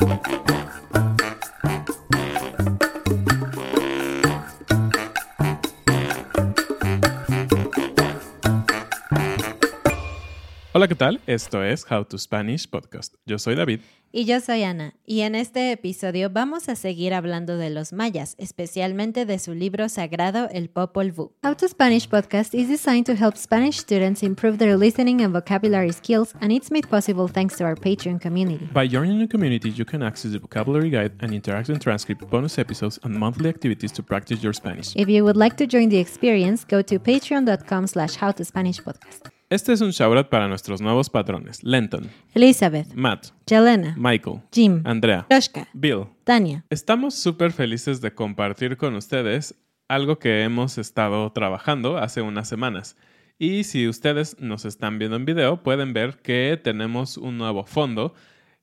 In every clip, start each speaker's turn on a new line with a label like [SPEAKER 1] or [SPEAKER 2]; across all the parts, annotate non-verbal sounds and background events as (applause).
[SPEAKER 1] Thank you.
[SPEAKER 2] Hola, ¿qué tal? Esto es How to Spanish Podcast. Yo soy David.
[SPEAKER 3] Y yo soy Ana, y en este episodio vamos a seguir hablando de los mayas, especialmente de su libro sagrado El Popol Vuh. How to Spanish podcast is designed to help Spanish students improve their listening and vocabulary skills, and it's made possible thanks to our Patreon community.
[SPEAKER 2] By joining the community, you can access the vocabulary guide and interactive transcript, bonus episodes, and monthly activities to practice your Spanish.
[SPEAKER 3] If you would like to join the experience, go to patreon.com slash howtospanishpodcast.
[SPEAKER 2] Este es un shoutout para nuestros nuevos patrones: Lenton,
[SPEAKER 3] Elizabeth,
[SPEAKER 2] Matt,
[SPEAKER 3] Jelena,
[SPEAKER 2] Michael,
[SPEAKER 3] Jim,
[SPEAKER 2] Andrea,
[SPEAKER 3] Joshka,
[SPEAKER 2] Bill.
[SPEAKER 3] Tania.
[SPEAKER 2] Estamos súper felices de compartir con ustedes algo que hemos estado trabajando hace unas semanas. Y si ustedes nos están viendo en video, pueden ver que tenemos un nuevo fondo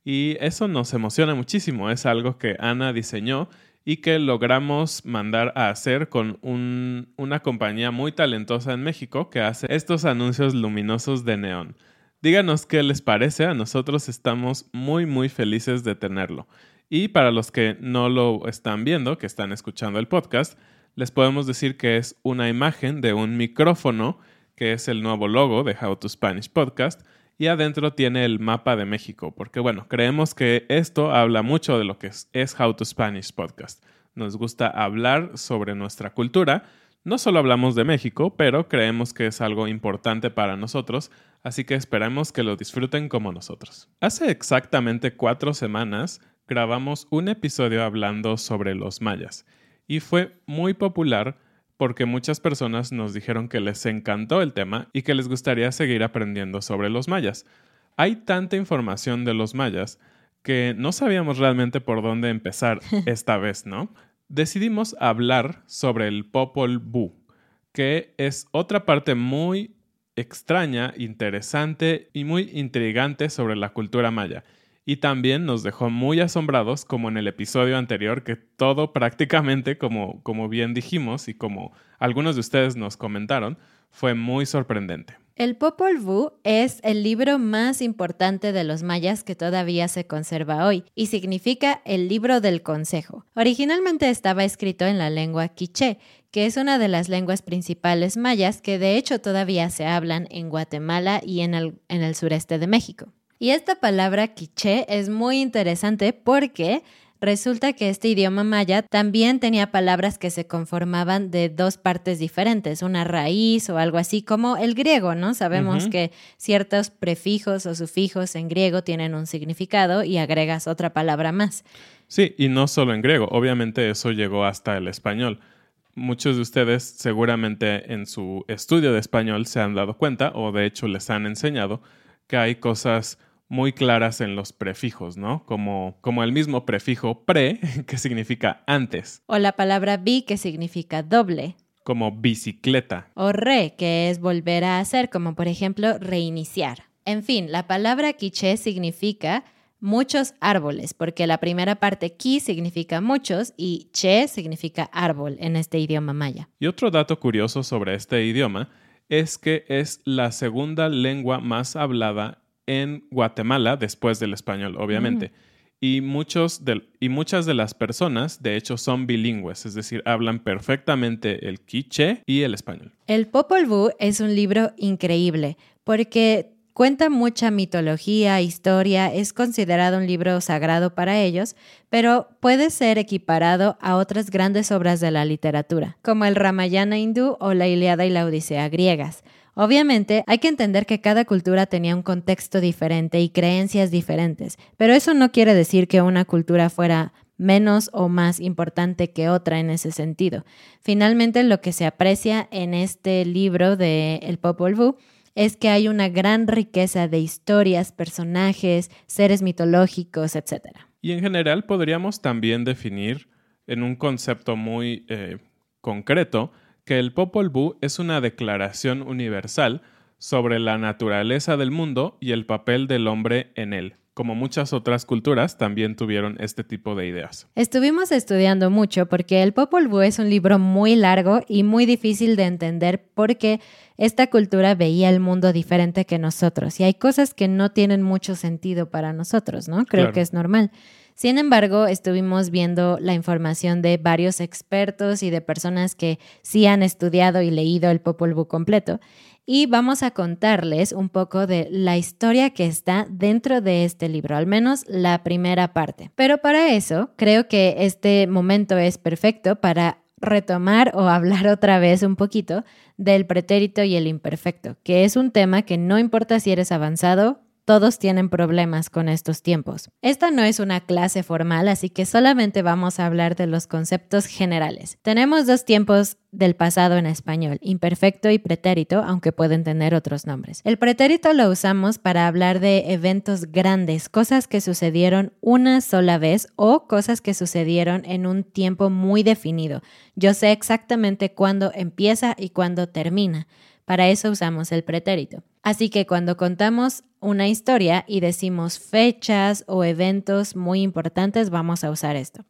[SPEAKER 2] y eso nos emociona muchísimo. Es algo que Ana diseñó y que logramos mandar a hacer con un- una compañía muy talentosa en México que hace estos anuncios luminosos de neón. Díganos qué les parece, a nosotros estamos muy muy felices de tenerlo. Y para los que no lo están viendo, que están escuchando el podcast, les podemos decir que es una imagen de un micrófono, que es el nuevo logo de How to Spanish Podcast, y adentro tiene el mapa de México, porque bueno, creemos que esto habla mucho de lo que es, es How to Spanish Podcast. Nos gusta hablar sobre nuestra cultura. No solo hablamos de México, pero creemos que es algo importante para nosotros, así que esperamos que lo disfruten como nosotros. Hace exactamente cuatro semanas grabamos un episodio hablando sobre los mayas y fue muy popular porque muchas personas nos dijeron que les encantó el tema y que les gustaría seguir aprendiendo sobre los mayas. Hay tanta información de los mayas que no sabíamos realmente por dónde empezar (laughs) esta vez, ¿no? Decidimos hablar sobre el Popol Vuh, que es otra parte muy extraña, interesante y muy intrigante sobre la cultura maya. Y también nos dejó muy asombrados, como en el episodio anterior, que todo prácticamente, como, como bien dijimos y como algunos de ustedes nos comentaron, fue muy sorprendente.
[SPEAKER 3] El Popol Vuh es el libro más importante de los mayas que todavía se conserva hoy y significa el libro del consejo. Originalmente estaba escrito en la lengua quiché, que es una de las lenguas principales mayas que de hecho todavía se hablan en Guatemala y en el, en el sureste de México. Y esta palabra quiché es muy interesante porque resulta que este idioma maya también tenía palabras que se conformaban de dos partes diferentes, una raíz o algo así como el griego, ¿no? Sabemos que ciertos prefijos o sufijos en griego tienen un significado y agregas otra palabra más.
[SPEAKER 2] Sí, y no solo en griego, obviamente eso llegó hasta el español. Muchos de ustedes seguramente en su estudio de español se han dado cuenta, o de hecho les han enseñado, que hay cosas muy claras en los prefijos, ¿no? Como, como el mismo prefijo pre, (laughs) que significa antes.
[SPEAKER 3] O la palabra bi, que significa doble.
[SPEAKER 2] Como bicicleta.
[SPEAKER 3] O re, que es volver a hacer, como por ejemplo reiniciar. En fin, la palabra quiché significa muchos árboles, porque la primera parte ki significa muchos y che significa árbol en este idioma maya.
[SPEAKER 2] Y otro dato curioso sobre este idioma es que es la segunda lengua más hablada en Guatemala después del español, obviamente. Y, muchos y muchas de las personas, de hecho, son bilingües, es decir, hablan perfectamente el quiche y el español.
[SPEAKER 3] El Popol Vuh es un libro increíble porque Cuenta mucha mitología, historia, es considerado un libro sagrado para ellos, pero puede ser equiparado a otras grandes obras de la literatura, como el Ramayana hindú o la Iliada y la Odisea griegas. Obviamente, hay que entender que cada cultura tenía un contexto diferente y creencias diferentes, pero eso no quiere decir que una cultura fuera menos o más importante que otra en ese sentido. Finalmente, lo que se aprecia en este libro de El Popol Vuh es que hay una gran riqueza de historias, personajes, seres mitológicos, etc.
[SPEAKER 2] Y en general podríamos también definir en un concepto muy eh, concreto que el Popol Vuh es una declaración universal sobre la naturaleza del mundo y el papel del hombre en él como muchas otras culturas, también tuvieron este tipo de ideas.
[SPEAKER 3] Estuvimos estudiando mucho porque el Popol Vuh es un libro muy largo y muy difícil de entender porque esta cultura veía el mundo diferente que nosotros y hay cosas que no tienen mucho sentido para nosotros, ¿no? Creo que es normal. Sin embargo, estuvimos viendo la información de varios expertos y de personas que sí han estudiado y leído el Popol Vuh completo y vamos a contarles un poco de la historia que está dentro de este libro, al menos la primera parte. Pero para eso, creo que este momento es perfecto para retomar o hablar (laughs) otra vez un poquito del pretérito y el imperfecto, que es un tema que no importa si eres avanzado todos tienen problemas con estos tiempos. Esta no es una clase formal, así que solamente vamos a hablar de los conceptos generales. Tenemos dos tiempos del pasado en español, imperfecto y pretérito, aunque pueden tener otros nombres. El pretérito lo usamos para hablar de eventos grandes, cosas que sucedieron una sola vez o cosas que sucedieron en un tiempo muy definido. Yo sé exactamente cuándo empieza y cuándo termina. Para eso usamos el pretérito. Así que cuando contamos una historia y decimos fechas o eventos muy importantes, vamos a usar esto.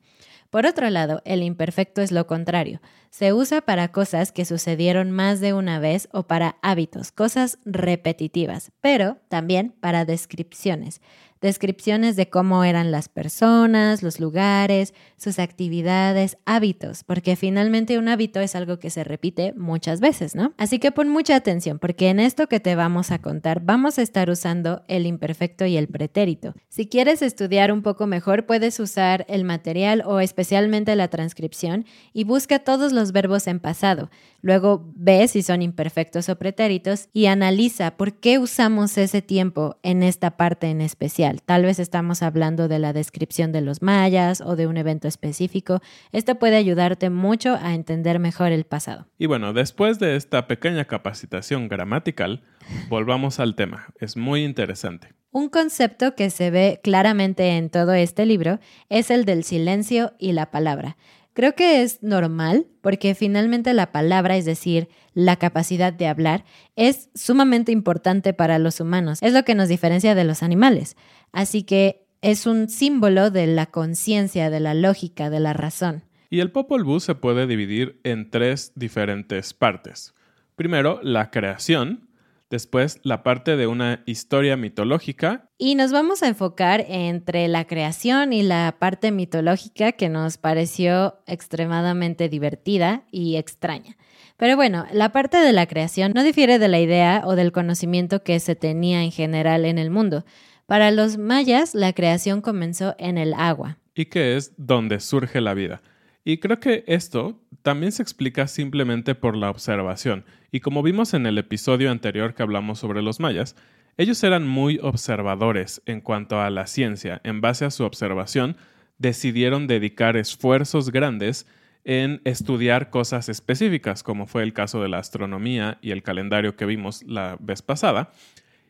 [SPEAKER 3] Por otro lado, el imperfecto es lo contrario. Se usa para cosas que sucedieron más de una vez o para hábitos, cosas repetitivas, pero también para descripciones descripciones de cómo eran las personas, los lugares, sus actividades, hábitos, porque finalmente un hábito es algo que se repite muchas veces, ¿no? Así que pon mucha atención, porque en esto que te vamos a contar vamos a estar usando el imperfecto y el pretérito. Si quieres estudiar un poco mejor, puedes usar el material o especialmente la transcripción y busca todos los verbos en pasado. Luego ve si son imperfectos o pretéritos y analiza por qué usamos ese tiempo en esta parte en especial. Tal vez estamos hablando de la descripción de los mayas o de un evento específico. Esto puede ayudarte mucho a entender mejor el pasado.
[SPEAKER 2] Y bueno, después de esta pequeña capacitación gramatical, volvamos al tema. Es muy interesante.
[SPEAKER 3] Un concepto que se ve claramente en todo este libro es el del silencio y la palabra. Creo que es normal porque finalmente la palabra, es decir, la capacidad de hablar, es sumamente importante para los humanos. Es lo que nos diferencia de los animales. Así que es un símbolo de la conciencia, de la lógica, de la razón.
[SPEAKER 2] Y el Popol Vuh se puede dividir en tres diferentes partes. Primero, la creación, Después, la parte de una historia mitológica.
[SPEAKER 3] Y nos vamos a enfocar entre la creación y la parte mitológica que nos pareció extremadamente divertida y extraña. Pero bueno, la parte de la creación no difiere de la idea o del conocimiento que se tenía en general en el mundo. Para los mayas, la creación comenzó en el agua.
[SPEAKER 2] Y que es donde surge la vida. Y creo que esto también se explica simplemente por la observación. Y como vimos en el episodio anterior que hablamos sobre los mayas, ellos eran muy observadores en cuanto a la ciencia. En base a su observación, decidieron dedicar esfuerzos grandes en estudiar cosas específicas, como fue el caso de la astronomía y el calendario que vimos la vez pasada.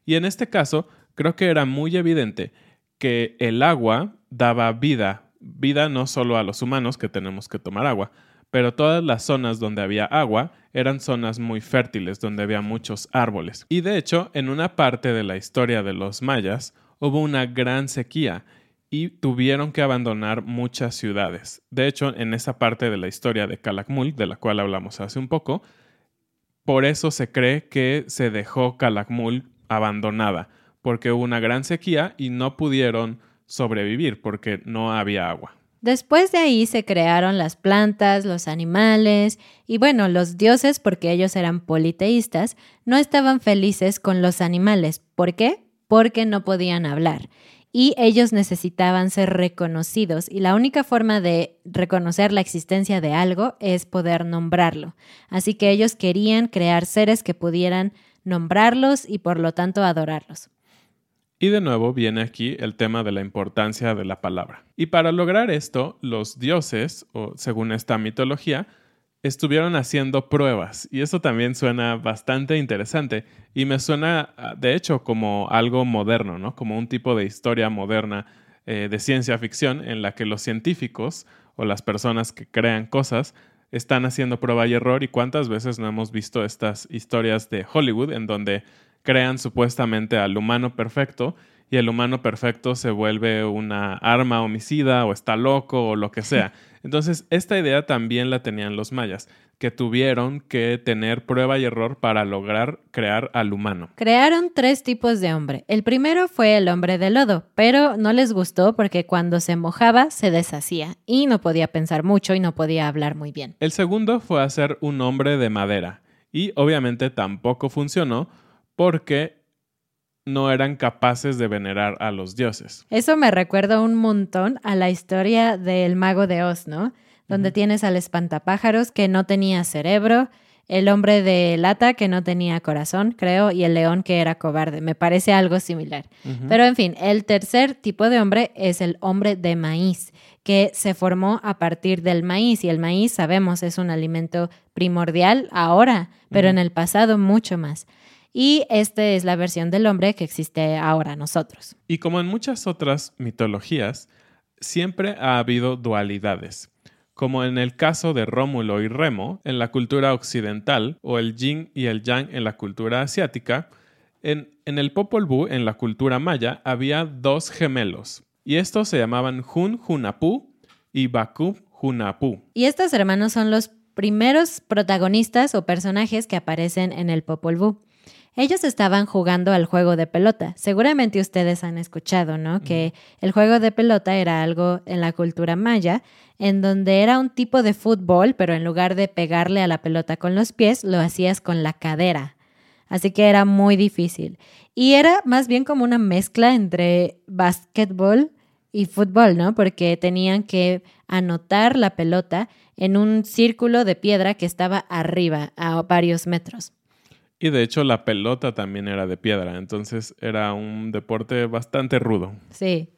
[SPEAKER 2] Y en este caso, creo que era muy evidente que el agua daba vida, vida no solo a los humanos que tenemos que tomar agua, pero todas las zonas donde había agua eran zonas muy fértiles, donde había muchos árboles. Y de hecho, en una parte de la historia de los mayas hubo una gran sequía y tuvieron que abandonar muchas ciudades. De hecho, en esa parte de la historia de Calakmul, de la cual hablamos hace un poco, por eso se cree que se dejó Calakmul abandonada, porque hubo una gran sequía y no pudieron sobrevivir porque no había agua.
[SPEAKER 3] Después de ahí se crearon las plantas, los animales y bueno, los dioses, porque ellos eran politeístas, no estaban felices con los animales. ¿Por qué? Porque no podían hablar y ellos necesitaban ser reconocidos y la única forma de reconocer la existencia de algo es poder nombrarlo. Así que ellos querían crear seres que pudieran nombrarlos y por lo tanto adorarlos.
[SPEAKER 2] Y de nuevo viene aquí el tema de la importancia de la palabra. Y para lograr esto, los dioses, o según esta mitología, estuvieron haciendo pruebas. Y eso también suena bastante interesante. Y me suena, ah, de hecho, como algo moderno, ¿no? Como un tipo de historia moderna eh, de ciencia ficción en la que los científicos o las personas que crean cosas están haciendo prueba y error. Y cuántas veces no hemos visto estas historias de Hollywood en donde crean supuestamente al humano perfecto y el humano perfecto se vuelve una arma homicida o está loco o lo que sea. (laughs) Entonces, esta idea también la tenían los mayas, que tuvieron que tener prueba y error para lograr crear al humano.
[SPEAKER 3] Crearon tres tipos de hombre. El primero fue el hombre de lodo, pero no les gustó porque cuando se mojaba se deshacía y no podía pensar mucho y no podía hablar muy bien.
[SPEAKER 2] El segundo fue hacer un hombre de madera y obviamente tampoco funcionó porque no eran capaces de venerar a los dioses.
[SPEAKER 3] Eso me recuerda un montón a la historia del mago de Oz, ¿no? Donde tienes al espantapájaros que no tenía cerebro, el hombre de lata que no tenía corazón, creo, y el león que era cobarde. Me parece algo similar. Pero en fin, el tercer tipo de hombre es el hombre de maíz, que se formó a partir del maíz. Y el maíz, sabemos, es un alimento primordial ahora, pero en el pasado mucho más. Y esta es la versión del hombre que existe ahora nosotros.
[SPEAKER 2] Y como en muchas otras mitologías, siempre ha habido dualidades. Como en el caso de Rómulo y Remo en la cultura occidental, o el yin y el yang en la cultura asiática, en, en el Popol Vuh, en la cultura maya, había dos gemelos. Y estos se llamaban Hun Hunapú y Bakú Hunapú.
[SPEAKER 3] Y estos hermanos son los primeros protagonistas o personajes que aparecen en el Popol Vuh. Ellos estaban jugando al juego de pelota. Seguramente ustedes han escuchado, ¿no? Que el juego de pelota era algo en la cultura maya, en donde era un tipo de fútbol, pero en lugar de pegarle a la pelota con los pies, lo hacías con la cadera. Así que era muy difícil. Y era más bien como una mezcla entre básquetbol y fútbol, ¿no? Porque tenían que anotar la pelota en un círculo de piedra que estaba arriba, a varios metros.
[SPEAKER 2] Y de hecho la pelota también era de piedra, entonces era un deporte bastante rudo.
[SPEAKER 3] Sí.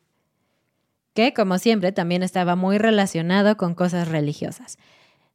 [SPEAKER 3] Que, como siempre, también estaba muy relacionado con cosas religiosas.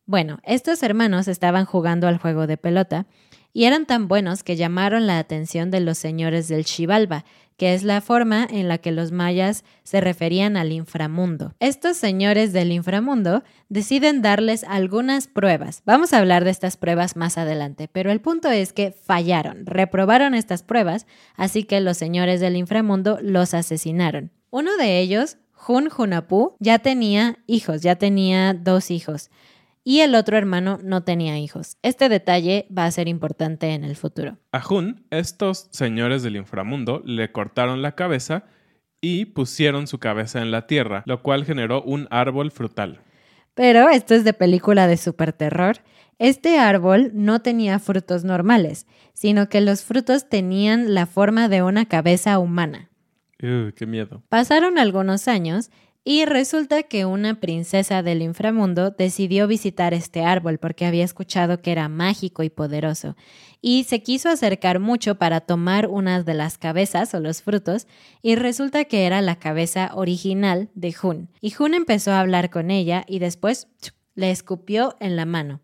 [SPEAKER 3] Bueno, estos hermanos estaban jugando al juego de pelota y eran tan buenos que llamaron la atención de los señores del Xibalba, que es la forma en la que los mayas se referían al inframundo. Estos señores del inframundo deciden darles algunas pruebas. Vamos a hablar de estas pruebas más adelante, pero el punto es que fallaron, reprobaron estas pruebas, así que los señores del inframundo los asesinaron. Uno de ellos, Jun Junapú, ya tenía hijos, ya tenía dos hijos y el otro hermano no tenía hijos. Este detalle va a ser importante en el futuro.
[SPEAKER 2] A Hun, estos señores del inframundo le cortaron la cabeza y pusieron su cabeza en la tierra, lo cual generó un árbol frutal.
[SPEAKER 3] Pero esto es de película de super terror. Este árbol no tenía frutos normales, sino que los frutos tenían la forma de una cabeza humana.
[SPEAKER 2] ¡Qué miedo!
[SPEAKER 3] Pasaron algunos años y resulta que una princesa del inframundo decidió visitar este árbol porque había escuchado que era mágico y poderoso, y se quiso acercar mucho para tomar una de las cabezas o los frutos, y resulta que era la cabeza original de Hun. Y Hun empezó a hablar con ella y después le escupió en la mano.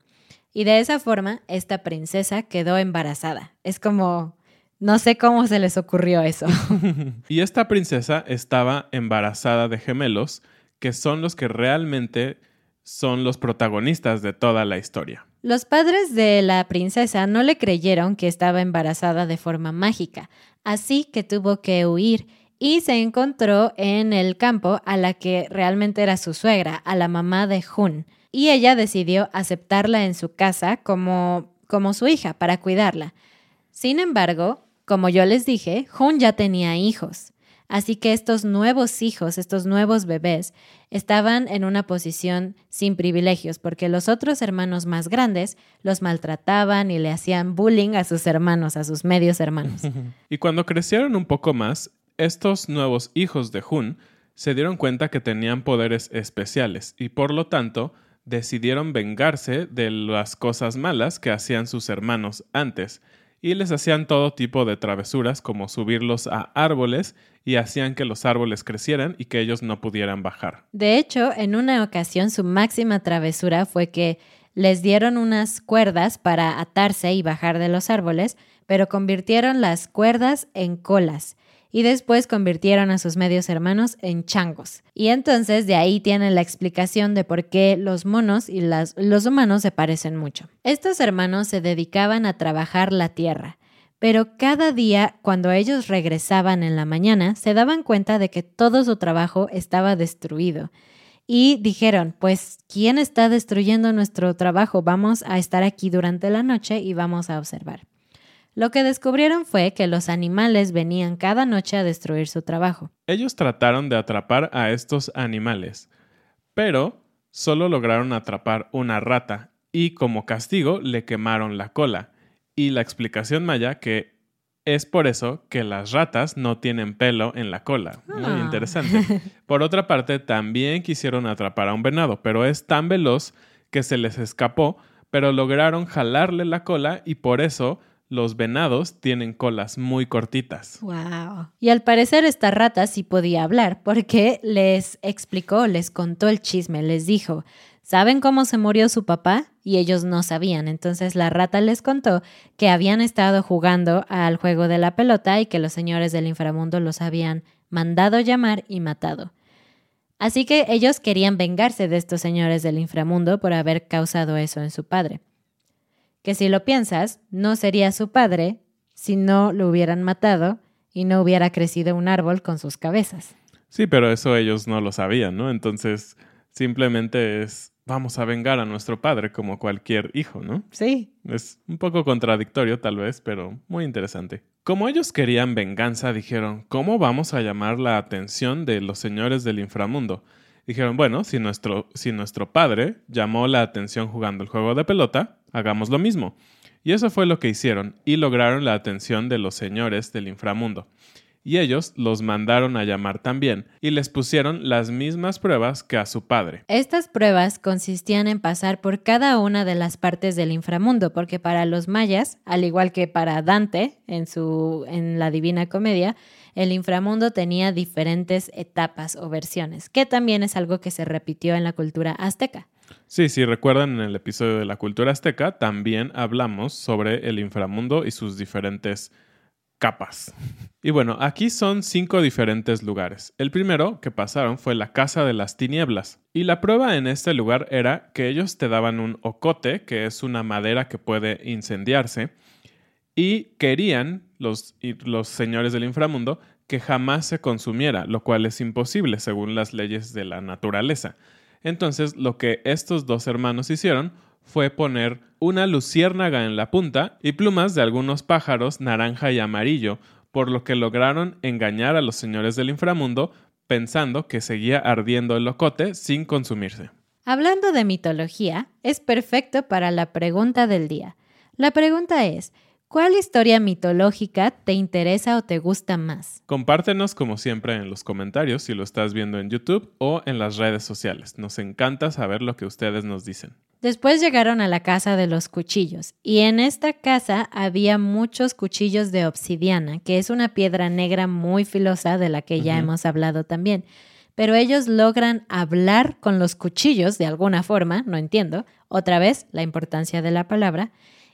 [SPEAKER 3] Y de esa forma, esta princesa quedó embarazada. Es como No sé cómo se les ocurrió eso. (laughs)
[SPEAKER 2] y esta princesa estaba embarazada de gemelos, que son los que realmente son los protagonistas de toda la historia.
[SPEAKER 3] Los padres de la princesa no le creyeron que estaba embarazada de forma mágica, así que tuvo que huir y se encontró en el campo a la que realmente era su suegra, a la mamá de Jun, y ella decidió aceptarla en su casa como, como su hija para cuidarla. Sin embargo, como yo les dije, Jun ya tenía hijos. Así que estos nuevos hijos, estos nuevos bebés, estaban en una posición sin privilegios, porque los otros hermanos más grandes los maltrataban y le hacían bullying a sus hermanos, a sus medios hermanos. (laughs)
[SPEAKER 2] y cuando crecieron un poco más, estos nuevos hijos de Jun se dieron cuenta que tenían poderes especiales y por lo tanto decidieron vengarse de las cosas malas que hacían sus hermanos antes y les hacían todo tipo de travesuras como subirlos a árboles y hacían que los árboles crecieran y que ellos no pudieran bajar.
[SPEAKER 3] De hecho, en una ocasión su máxima travesura fue que les dieron unas cuerdas para atarse y bajar de los árboles, pero convirtieron las cuerdas en colas y después convirtieron a sus medios hermanos en changos. Y entonces de ahí tienen la explicación de por qué los monos y los humanos se parecen mucho. Estos hermanos se dedicaban a trabajar la tierra, pero cada día cuando ellos regresaban en la mañana se daban cuenta de que todo su trabajo estaba destruido. Y dijeron, pues, ¿quién está destruyendo nuestro trabajo? Vamos a estar aquí durante la noche y vamos a observar. Lo que descubrieron fue que los animales venían cada noche a destruir su trabajo.
[SPEAKER 2] Ellos trataron de atrapar a estos animales, pero solo lograron atrapar una rata y como castigo le quemaron la cola. Y la explicación maya que es por eso que las ratas no tienen pelo en la cola. Muy ah. interesante. (laughs) Por otra parte, también quisieron atrapar a un venado, pero es tan veloz que se les escapó, pero lograron jalarle la cola y por eso los venados tienen colas muy cortitas.
[SPEAKER 3] Wow. Y al parecer esta rata sí podía hablar porque les explicó, les contó el chisme, les dijo, ¿saben cómo se murió su papá? Y ellos no sabían. Entonces la rata les contó que habían estado jugando al juego de la pelota y que los señores del inframundo los habían mandado llamar y matado. Así que ellos querían vengarse de estos señores del inframundo por haber causado eso en su padre que si lo piensas, no sería su padre si no lo hubieran matado y no hubiera crecido un árbol con sus cabezas.
[SPEAKER 2] Sí, pero eso ellos no lo sabían, ¿no? Entonces, simplemente es, vamos a vengar a nuestro padre como cualquier hijo, ¿no?
[SPEAKER 3] Sí.
[SPEAKER 2] Es un poco contradictorio tal vez, pero muy interesante. Como ellos querían venganza, dijeron, ¿cómo vamos a llamar la atención de los señores del inframundo? Dijeron, bueno, si nuestro, si nuestro padre llamó la atención jugando el juego de pelota, hagamos lo mismo. Y eso fue lo que hicieron y lograron la atención de los señores del inframundo. Y ellos los mandaron a llamar también y les pusieron las mismas pruebas que a su padre.
[SPEAKER 3] Estas pruebas consistían en pasar por cada una de las partes del inframundo, porque para los mayas, al igual que para Dante en su en la Divina Comedia, el inframundo tenía diferentes etapas o versiones, que también es algo que se repitió en la cultura azteca.
[SPEAKER 2] Sí, si recuerdan en el episodio de la cultura azteca, también hablamos sobre el inframundo y sus diferentes capas. Y bueno, aquí son cinco diferentes lugares. El primero que pasaron fue la Casa de las Tinieblas. Y la prueba en este lugar era que ellos te daban un ocote, que es una madera que puede incendiarse, y querían los, los señores del inframundo que jamás se consumiera, lo cual es imposible según las leyes de la naturaleza. Entonces, lo que estos dos hermanos hicieron fue poner una luciérnaga en la punta y plumas de algunos pájaros naranja y amarillo, por lo que lograron engañar a los señores del inframundo pensando que seguía ardiendo el locote sin consumirse.
[SPEAKER 3] Hablando de mitología, es perfecto para la pregunta del día. La pregunta es, ¿Cuál historia mitológica te interesa o te gusta más?
[SPEAKER 2] Compártenos como siempre en los comentarios si lo estás viendo en YouTube o en las redes sociales. Nos encanta saber lo que ustedes nos dicen.
[SPEAKER 3] Después llegaron a la casa de los cuchillos y en esta casa había muchos cuchillos de obsidiana, que es una piedra negra muy filosa de la que ya hemos hablado también. Pero ellos logran hablar con los cuchillos de alguna forma, no entiendo, otra vez la importancia de la palabra,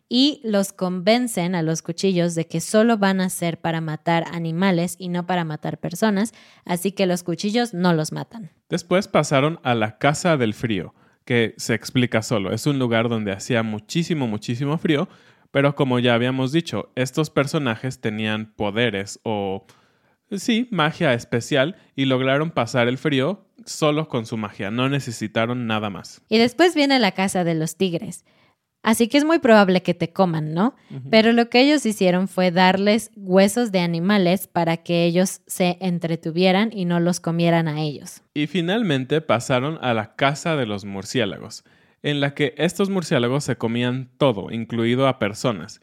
[SPEAKER 3] y los convencen a los cuchillos de que solo van a ser para matar animales y no para matar personas, así que los cuchillos no los matan.
[SPEAKER 2] Después pasaron a la Casa del Frío, que se explica solo. Es un lugar donde hacía muchísimo, muchísimo frío, pero como ya habíamos dicho, estos personajes tenían poderes o, sí, magia especial y lograron pasar el frío solo con su magia, no necesitaron nada más.
[SPEAKER 3] Y después viene la Casa de los Tigres. Así que es muy probable que te coman, ¿no? Pero lo que ellos hicieron fue darles huesos de animales para que ellos se entretuvieran y no los comieran a ellos.
[SPEAKER 2] Y finalmente pasaron a la casa de los murciélagos, en la que estos murciélagos se comían todo, incluido a personas.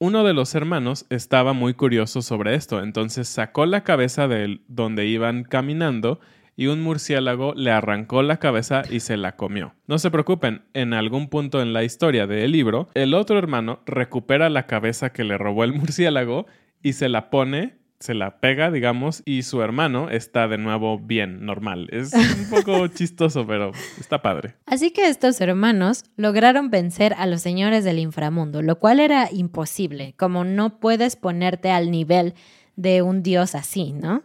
[SPEAKER 2] Uno de los hermanos estaba muy curioso sobre esto, entonces sacó la cabeza de donde iban caminando y un murciélago le arrancó la cabeza y se la comió. No se preocupen, en algún punto en la historia del libro, el otro hermano recupera la cabeza que le robó el murciélago y se la pone se la pega, digamos, y su hermano está de nuevo bien, normal. Es un poco (laughs) chistoso, pero está padre.
[SPEAKER 3] Así que estos hermanos lograron vencer a los señores del inframundo, lo cual era imposible, como no puedes ponerte al nivel de un dios así, ¿no?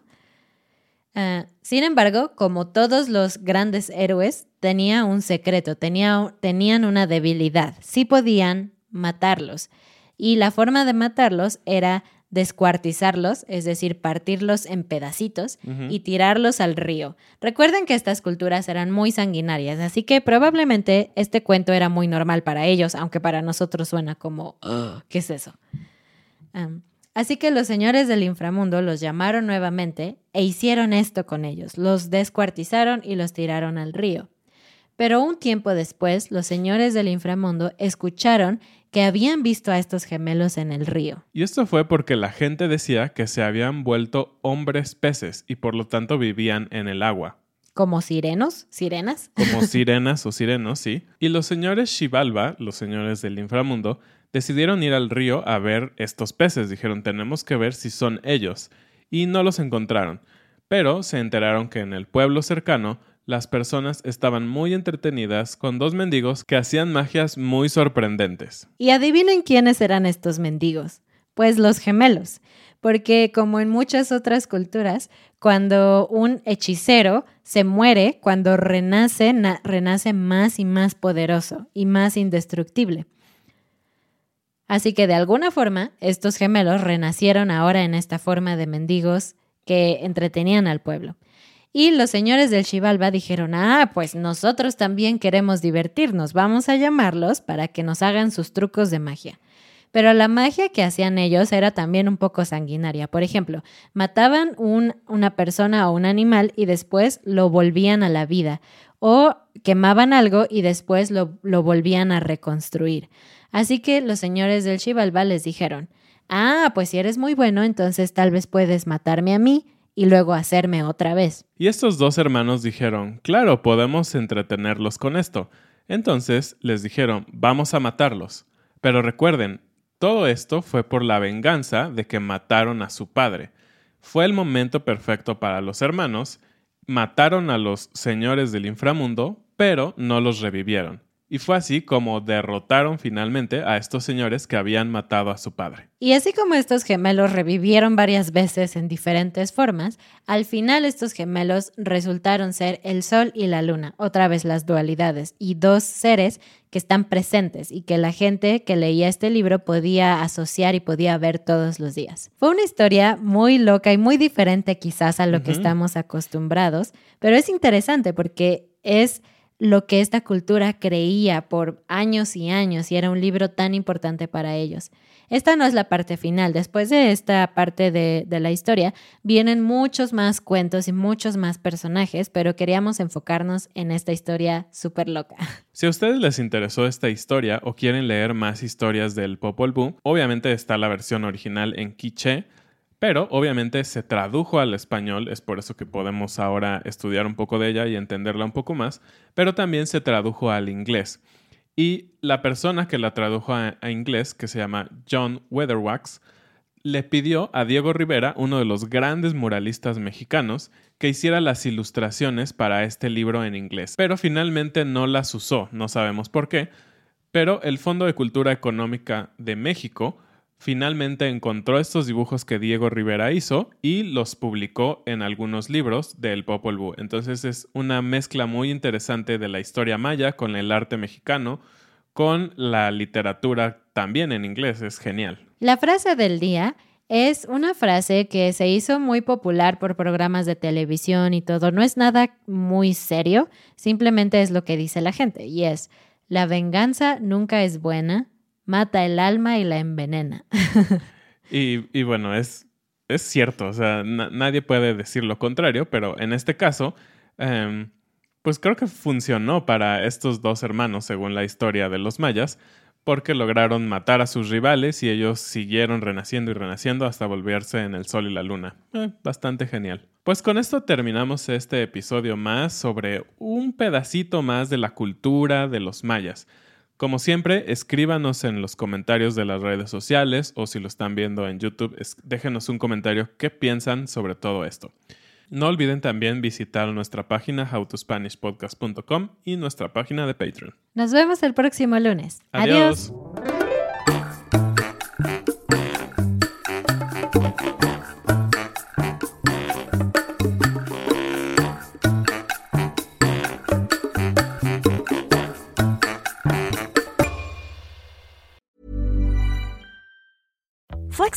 [SPEAKER 3] Ah, sin embargo, como todos los grandes héroes, tenía un secreto, tenía, tenían una debilidad. Sí podían matarlos. Y la forma de matarlos era descuartizarlos, es decir, partirlos en pedacitos y tirarlos al río. Recuerden que estas culturas eran muy sanguinarias, así que probablemente este cuento era muy normal para ellos, aunque para nosotros suena como, ¿qué es eso? Así que los señores del inframundo los llamaron nuevamente e hicieron esto con ellos. Los descuartizaron y los tiraron al río. Pero un tiempo después, los señores del inframundo escucharon que habían visto a estos gemelos en el río.
[SPEAKER 2] Y esto fue porque la gente decía que se habían vuelto hombres peces y por lo tanto vivían en el agua.
[SPEAKER 3] ¿Como sirenos? ¿Sirenas?
[SPEAKER 2] Como (laughs) sirenas o sirenos, sí. Y los señores Shivalba, los señores del inframundo, decidieron ir al río a ver estos peces. Dijeron, tenemos que ver si son ellos. Y no los encontraron. Pero se enteraron que en el pueblo cercano las personas estaban muy entretenidas con dos mendigos que hacían magias muy sorprendentes.
[SPEAKER 3] Y adivinen quiénes eran estos mendigos. Pues los gemelos. Porque como en muchas otras culturas, cuando un hechicero se muere, cuando renace, renace más y más poderoso y más indestructible. Así que de alguna forma, estos gemelos renacieron ahora en esta forma de mendigos que entretenían al pueblo. Y los señores del Xibalba dijeron, ah, pues nosotros también queremos divertirnos, vamos a llamarlos para que nos hagan sus trucos de magia. Pero la magia que hacían ellos era también un poco sanguinaria. Por ejemplo, mataban un, una persona o un animal y después lo volvían a la vida. O quemaban algo y después lo, lo volvían a reconstruir. Así que los señores del Xibalba les dijeron, ah, pues si eres muy bueno, entonces tal vez puedes matarme a mí y luego hacerme otra vez.
[SPEAKER 2] Y estos dos hermanos dijeron, claro, podemos entretenerlos con esto. Entonces les dijeron, vamos a matarlos. Pero recuerden, todo esto fue por la venganza de que mataron a su padre. Fue el momento perfecto para los hermanos, mataron a los señores del inframundo, pero no los revivieron. Y fue así como derrotaron finalmente a estos señores que habían matado a su padre.
[SPEAKER 3] Y así como estos gemelos revivieron varias veces en diferentes formas, al final estos gemelos resultaron ser el sol y la luna, otra vez las dualidades, y dos seres que están presentes y que la gente que leía este libro podía asociar y podía ver todos los días. Fue una historia muy loca y muy diferente quizás a lo que estamos acostumbrados, pero es interesante porque es lo que esta cultura creía por años y años y era un libro tan importante para ellos. Esta no es la parte final. Después de esta parte de, la historia, vienen muchos más cuentos y muchos más personajes, pero queríamos enfocarnos en esta historia súper loca. (laughs)
[SPEAKER 2] Si a ustedes les interesó esta historia o quieren leer más historias del Popol Vuh, obviamente está la versión original en quiche pero obviamente se tradujo al español, es por eso que podemos ahora estudiar un poco de ella y entenderla un poco más, pero también se tradujo al inglés. Y la persona que la tradujo a, inglés, que se llama John Weatherwax, le pidió a Diego Rivera, uno de los grandes muralistas mexicanos, que hiciera las ilustraciones para este libro en inglés. Pero finalmente no las usó, no sabemos por qué, Pero el Fondo de Cultura Económica de México finalmente encontró estos dibujos que Diego Rivera hizo y los publicó en algunos libros del Popol Vuh. Entonces es una mezcla muy interesante de la historia maya con el arte mexicano, con la literatura también en inglés. Es genial.
[SPEAKER 3] La frase del día es una frase que se hizo muy popular por programas de televisión y todo. No es nada muy serio, simplemente es lo que dice la gente y es, la venganza nunca es buena, mata el alma y la envenena. (laughs)
[SPEAKER 2] y, bueno, es, es cierto, o sea, nadie puede decir lo contrario, pero en este caso, em, pues creo que funcionó para estos dos hermanos, según la historia de los mayas, porque lograron matar a sus rivales y ellos siguieron renaciendo y renaciendo hasta volverse en el sol y la luna. Eh, bastante genial. Pues con esto terminamos este episodio más sobre un pedacito más de la cultura de los mayas. Como siempre, escríbanos en los comentarios de las redes sociales o si lo están viendo en YouTube, déjenos un comentario qué piensan sobre todo esto. No olviden también visitar nuestra página howtospanishpodcast.com y nuestra página de Patreon.
[SPEAKER 3] Nos vemos el próximo lunes. Adiós.